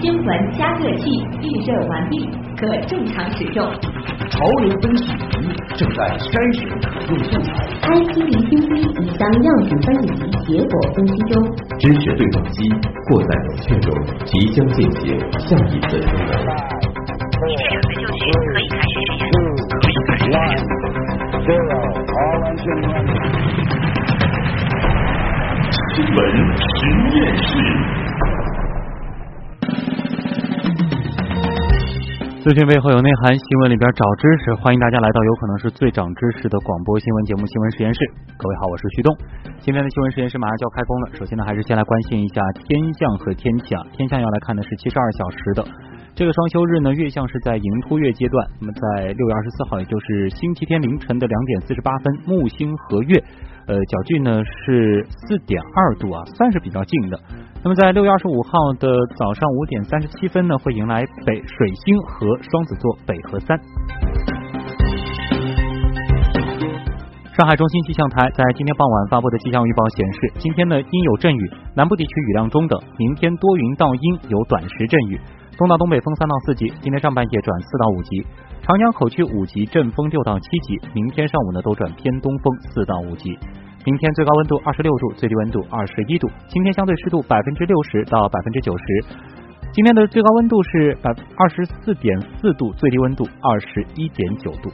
新闻加热器预热完毕，可正常使用。潮流分析仪正在筛选可用素材。iT 离心机已将样品分离结果分析中。知识对撞机过在冷却中，即将进行下一次。你们两个就绪，可以开始实验。可以开始实验。新闻实验室。资讯背后有内涵，新闻里边找知识。欢迎大家来到有可能是最长知识的广播新闻节目《新闻实验室》。各位好，我是旭东。今天的新闻实验室马上就要开工了。首先呢，还是先来关心一下天象和天气啊。天象要来看的是七十二小时的这个双休日呢，月相是在迎突月阶段。那么在六月二十四号，也就是星期天凌晨的两点四十八分，木星合月，呃，角距呢是四点二度啊，算是比较近的。那么在六月二十五号的早上五点三十七分呢，会迎来北水星和双子座北河三。上海中心气象台在今天傍晚发布的气象预报显示，今天呢阴有阵雨，南部地区雨量中等，明天多云到阴，有短时阵雨，东到东北风三到四级，今天上半夜转四到五级，长江口区五级阵风六到七级，明天上午呢都转偏东风四到五级。明天最高温度二十六度，最低温度二十一度，今天相对湿度百分之六十到百分之九十。今天的最高温度是百二十四点四度，最低温度二十一点九度。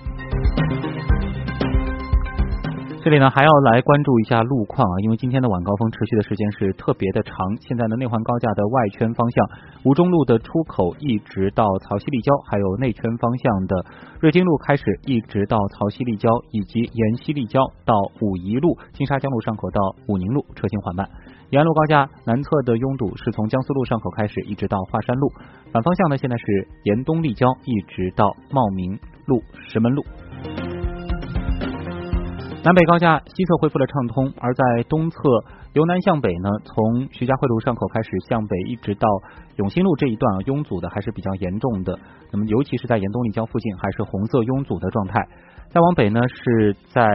这里呢还要来关注一下路况啊，因为今天的晚高峰持续的时间是特别的长。现在呢内环高架的外圈方向，吴中路的出口一直到曹溪立交，还有内圈方向的瑞金路开始一直到曹溪立交，以及沿溪立交到武夷路、金沙江路上口到武宁路，车行缓慢。延安路高架南侧的拥堵是从江苏路上口开始，一直到华山路。反方向呢现在是沿东立交一直到茂名路、石门路。南北高架西侧恢复了畅通，而在东侧由南向北呢，从徐家汇路上口开始向北，一直到永新路这一段啊，拥堵的还是比较严重的。那么尤其是在沿东立交附近，还是红色拥堵的状态。再往北呢，是在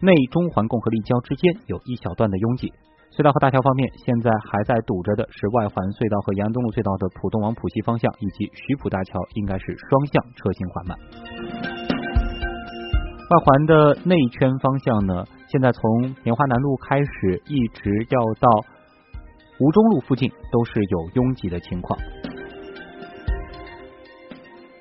内中环共和立交之间有一小段的拥挤。隧道和大桥方面，现在还在堵着的是外环隧道和延安东路隧道的浦东往浦西方向，以及徐浦大桥应该是双向车行缓慢。外环的内圈方向呢，现在从莲花南路开始，一直要到吴中路附近，都是有拥挤的情况。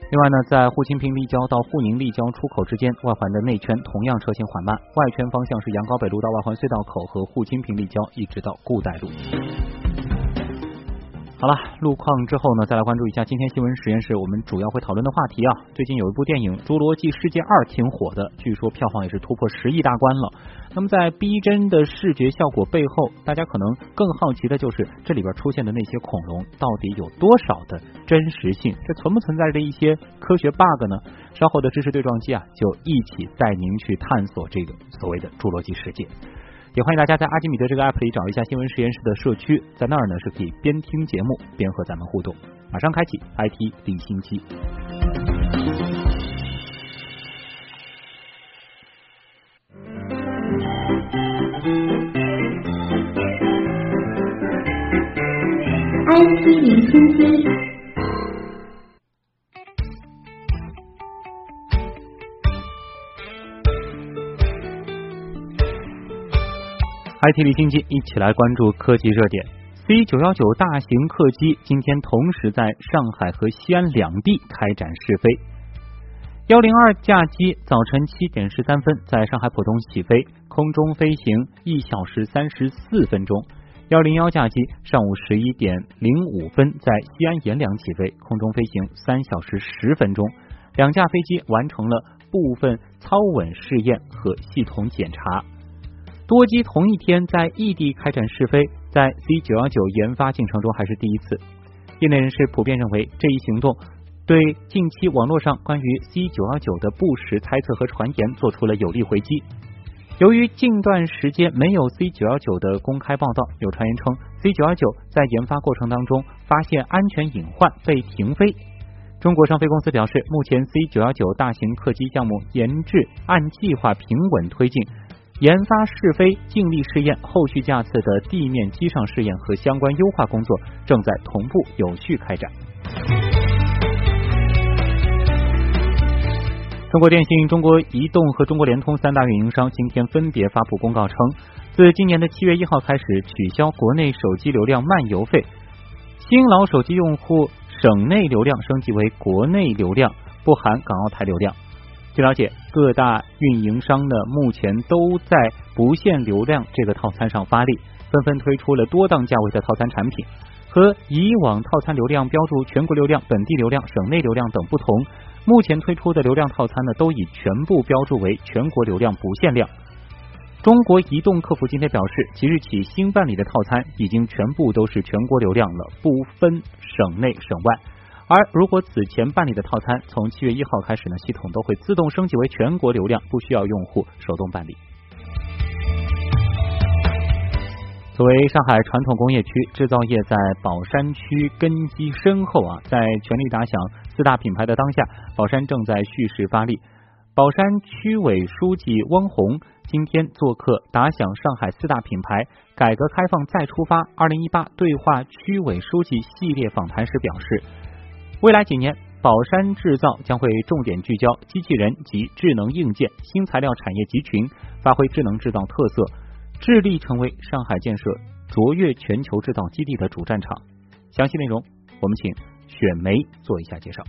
另外呢，在沪青平立交到沪宁立交出口之间，外环的内圈同样车行缓慢，外圈方向是杨高北路到外环隧道口和沪青平立交，一直到顾代路。好了，路况之后呢，再来关注一下今天新闻实验室我们主要会讨论的话题啊。最近有一部电影《侏罗纪世界二》挺火的，据说票房也是突破十亿大关了。那么在逼真的视觉效果背后，大家可能更好奇的就是这里边出现的那些恐龙到底有多少的真实性？这存不存在着一些科学 bug 呢？稍后的知识对撞机啊，就一起带您去探索这个所谓的侏罗纪世界。也欢迎大家在阿基米德这个 app 里找一下新闻实验室的社区，在那儿呢是可以边听节目边和咱们互动。马上开启 IT 零星期。IT 零星期。IT 零星期，一起来关注科技热点。C 九幺九大型客机今天同时在上海和西安两地开展试飞。幺零二架机早晨七点十三分在上海浦东起飞，空中飞行一小时三十四分钟。幺零幺架机上午十一点零五分在西安阎良起飞，空中飞行三小时十分钟。两架飞机完成了部分操稳试验和系统检查。多机同一天在异地开展试飞，在 C 九幺九研发进程中还是第一次。业内人士普遍认为，这一行动对近期网络上关于 C 九幺九的不实猜测和传言做出了有力回击。由于近段时间没有 C 九幺九的公开报道，有传言称 C 九幺九在研发过程当中发现安全隐患被停飞。中国商飞公司表示，目前 C 九幺九大型客机项目研制按计划平稳推进。研发试飞、静力试验、后续架次的地面机上试验和相关优化工作正在同步有序开展。中国电信、中国移动和中国联通三大运营商今天分别发布公告称，自今年的七月一号开始取消国内手机流量漫游费，新老手机用户省内流量升级为国内流量，不含港澳台流量。据了解，各大运营商呢目前都在不限流量这个套餐上发力，纷纷推出了多档价位的套餐产品。和以往套餐流量标注全国流量、本地流量、省内流量等不同，目前推出的流量套餐呢都已全部标注为全国流量不限量。中国移动客服今天表示，即日起新办理的套餐已经全部都是全国流量了，不分省内省外。而如果此前办理的套餐从七月一号开始呢，系统都会自动升级为全国流量，不需要用户手动办理。作为上海传统工业区，制造业在宝山区根基深厚啊，在全力打响四大品牌的当下，宝山正在蓄势发力。宝山区委书记汪红今天做客打响上海四大品牌改革开放再出发二零一八对话区委书记系列访谈时表示。未来几年，宝山制造将会重点聚焦机器人及智能硬件、新材料产业集群，发挥智能制造特色，致力成为上海建设卓越全球制造基地的主战场。详细内容，我们请雪梅做一下介绍。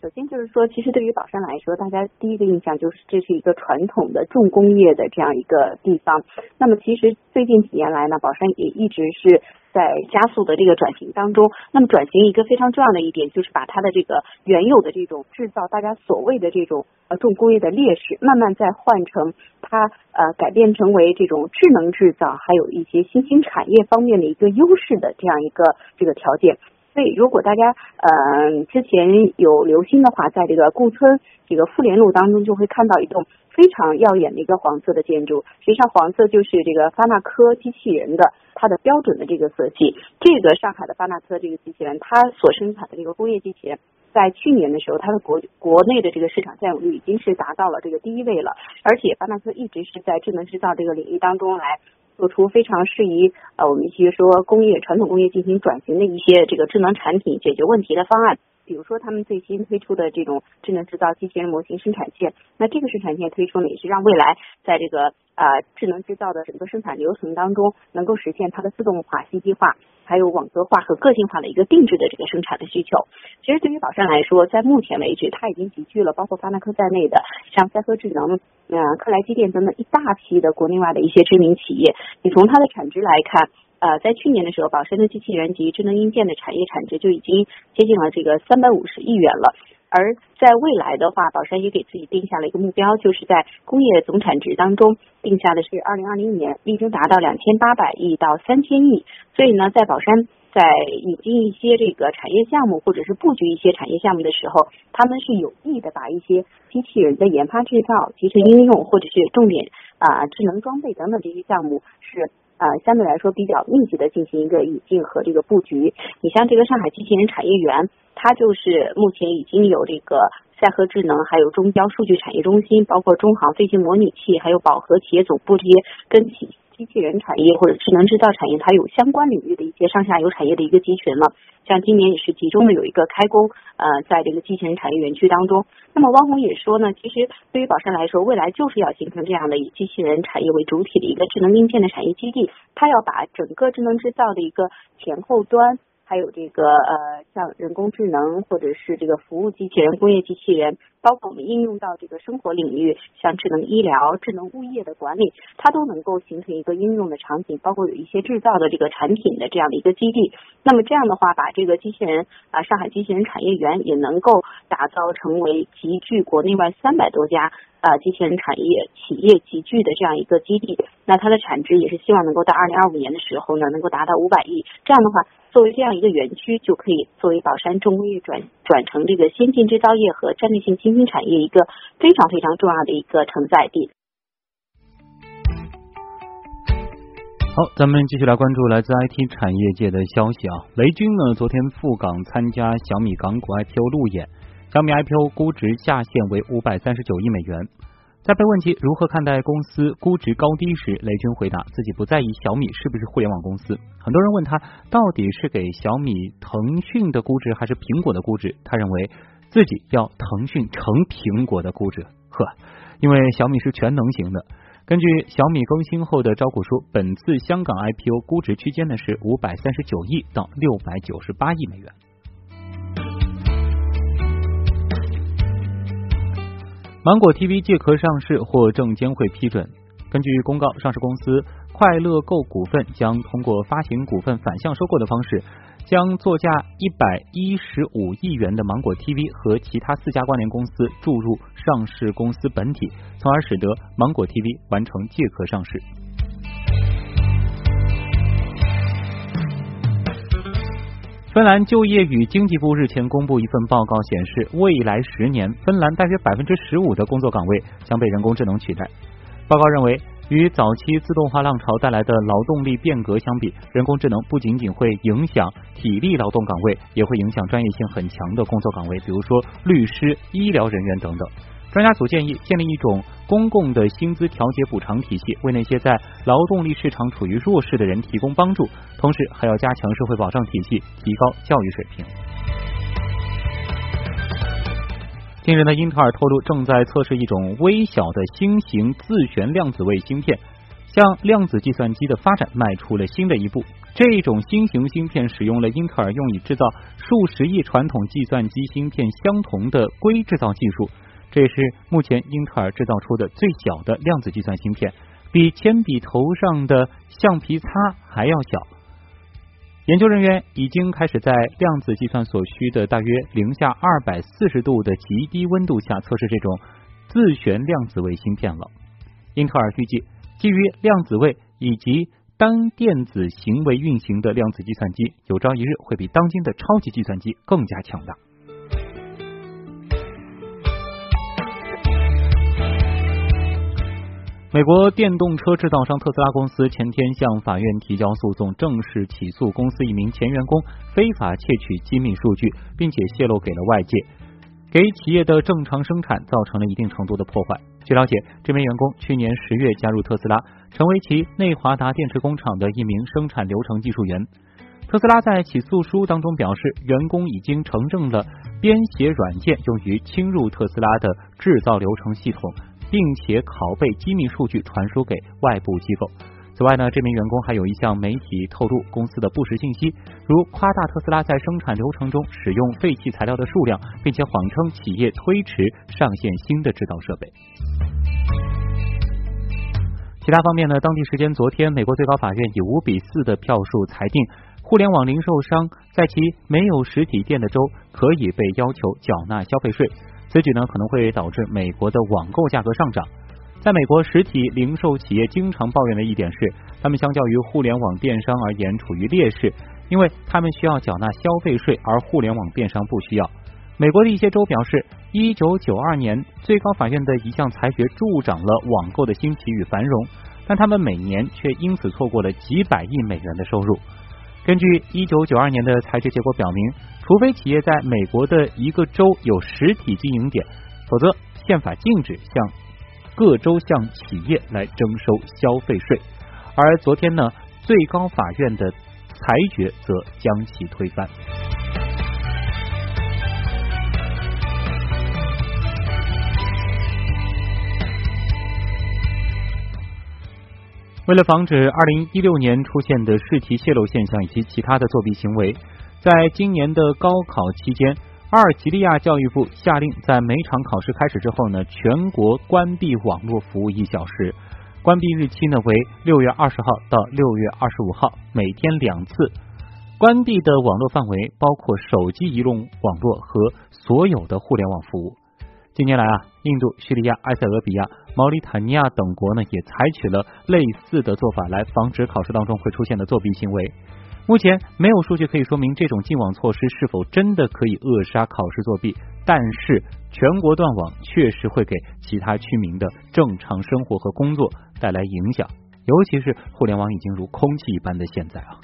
首先就是说，其实对于宝山来说，大家第一个印象就是这是一个传统的重工业的这样一个地方。那么，其实最近几年来呢，宝山也一直是。在加速的这个转型当中，那么转型一个非常重要的一点就是把它的这个原有的这种制造，大家所谓的这种呃重工业的劣势，慢慢再换成它呃改变成为这种智能制造，还有一些新兴产业方面的一个优势的这样一个这个条件。所以，如果大家呃之前有留心的话，在这个顾村这个妇联路当中，就会看到一栋非常耀眼的一个黄色的建筑。实际上，黄色就是这个发那科机器人的它的标准的这个色系。这个上海的发那科这个机器人，它所生产的这个工业机器人，在去年的时候，它的国国内的这个市场占有率已经是达到了这个第一位了。而且，发那科一直是在智能制造这个领域当中来。做出非常适宜呃我们一些说工业传统工业进行转型的一些这个智能产品解决问题的方案，比如说他们最新推出的这种智能制造机器人模型生产线，那这个生产线推出呢，也是让未来在这个啊智能制造的整个生产流程当中，能够实现它的自动化、信息化。还有网格化和个性化的一个定制的这个生产的需求。其实对于宝山来说，在目前为止，它已经集聚了包括发那科在内的像赛科智能、呃克莱机电等等一大批的国内外的一些知名企业。你从它的产值来看，呃，在去年的时候，宝山的机器人及智能硬件的产业产值就已经接近了这个三百五十亿元了。而在未来的话，宝山也给自己定下了一个目标，就是在工业总产值当中定下的是二零二零年力争达到两千八百亿到三千亿。所以呢，在宝山在引进一些这个产业项目或者是布局一些产业项目的时候，他们是有意的把一些机器人的研发制造、集成应用或者是重点啊智能装备等等这些项目是。呃，相对来说比较密集的进行一个引进和这个布局。你像这个上海机器人产业园，它就是目前已经有这个赛和智能，还有中交数据产业中心，包括中航飞行模拟器，还有宝和企业总部这些跟企。机器人产业或者智能制造产业，它有相关领域的一些上下游产业的一个集群了。像今年也是集中的有一个开工，呃，在这个机器人产业园区当中。那么汪红也说呢，其实对于宝山来说，未来就是要形成这样的以机器人产业为主体的一个智能硬件的产业基地，它要把整个智能制造的一个前后端。还有这个呃，像人工智能或者是这个服务机器人、工业机器人，包括我们应用到这个生活领域，像智能医疗、智能物业的管理，它都能够形成一个应用的场景，包括有一些制造的这个产品的这样的一个基地。那么这样的话，把这个机器人啊，上海机器人产业园也能够打造成为集聚国内外三百多家。啊，机器人产业企业集聚的这样一个基地，那它的产值也是希望能够到二零二五年的时候呢，能够达到五百亿。这样的话，作为这样一个园区，就可以作为宝山重工业转转成这个先进制造业和战略性新兴产业一个非常非常重要的一个承载地。好，咱们继续来关注来自 IT 产业界的消息啊。雷军呢，昨天赴港参加小米港股 IPO 路演。小米 IPO 估值下限为五百三十九亿美元。在被问及如何看待公司估值高低时，雷军回答自己不在意小米是不是互联网公司。很多人问他到底是给小米、腾讯的估值还是苹果的估值，他认为自己要腾讯成苹果的估值。呵，因为小米是全能型的。根据小米更新后的招股书，本次香港 IPO 估值区间呢是五百三十九亿到六百九十八亿美元。芒果 TV 借壳上市获证监会批准。根据公告，上市公司快乐购股份将通过发行股份反向收购的方式，将作价一百一十五亿元的芒果 TV 和其他四家关联公司注入上市公司本体，从而使得芒果 TV 完成借壳上市。芬兰就业与经济部日前公布一份报告，显示未来十年，芬兰大约百分之十五的工作岗位将被人工智能取代。报告认为，与早期自动化浪潮带来的劳动力变革相比，人工智能不仅仅会影响体力劳动岗位，也会影响专业性很强的工作岗位，比如说律师、医疗人员等等。专家组建议建立一种公共的薪资调节补偿体系，为那些在劳动力市场处于弱势的人提供帮助，同时还要加强社会保障体系，提高教育水平。近日呢，英特尔透露正在测试一种微小的新型自旋量子位芯片，向量子计算机的发展迈出了新的一步。这种新型芯片使用了英特尔用以制造数十亿传统计算机芯片相同的硅制造技术。这是目前英特尔制造出的最小的量子计算芯片，比铅笔头上的橡皮擦还要小。研究人员已经开始在量子计算所需的大约零下二百四十度的极低温度下测试这种自旋量子位芯片了。英特尔预计，基于量子位以及单电子行为运行的量子计算机，有朝一日会比当今的超级计算机更加强大。美国电动车制造商特斯拉公司前天向法院提交诉讼，正式起诉公司一名前员工非法窃取机密数据，并且泄露给了外界，给企业的正常生产造成了一定程度的破坏。据了解，这名员工去年十月加入特斯拉，成为其内华达电池工厂的一名生产流程技术员。特斯拉在起诉书当中表示，员工已经承认了编写软件用于侵入特斯拉的制造流程系统。并且拷贝机密数据传输给外部机构。此外呢，这名员工还有一项媒体透露公司的不实信息，如夸大特斯拉在生产流程中使用废弃材料的数量，并且谎称企业推迟上线新的制造设备。其他方面呢，当地时间昨天，美国最高法院以五比四的票数裁定，互联网零售商在其没有实体店的州可以被要求缴纳消费税。此举呢可能会导致美国的网购价格上涨。在美国，实体零售企业经常抱怨的一点是，他们相较于互联网电商而言处于劣势，因为他们需要缴纳消费税，而互联网电商不需要。美国的一些州表示，一九九二年最高法院的一项裁决助长了网购的兴起与繁荣，但他们每年却因此错过了几百亿美元的收入。根据一九九二年的裁决结果表明，除非企业在美国的一个州有实体经营点，否则宪法禁止向各州向企业来征收消费税。而昨天呢，最高法院的裁决则将其推翻。为了防止二零一六年出现的试题泄露现象以及其他的作弊行为，在今年的高考期间，阿尔及利亚教育部下令在每场考试开始之后呢，全国关闭网络服务一小时。关闭日期呢为六月二十号到六月二十五号，每天两次。关闭的网络范围包括手机移动网络和所有的互联网服务。近年来啊，印度、叙利亚、埃塞俄比亚、毛里塔尼亚等国呢，也采取了类似的做法来防止考试当中会出现的作弊行为。目前没有数据可以说明这种禁网措施是否真的可以扼杀考试作弊，但是全国断网确实会给其他居民的正常生活和工作带来影响，尤其是互联网已经如空气一般的现在啊。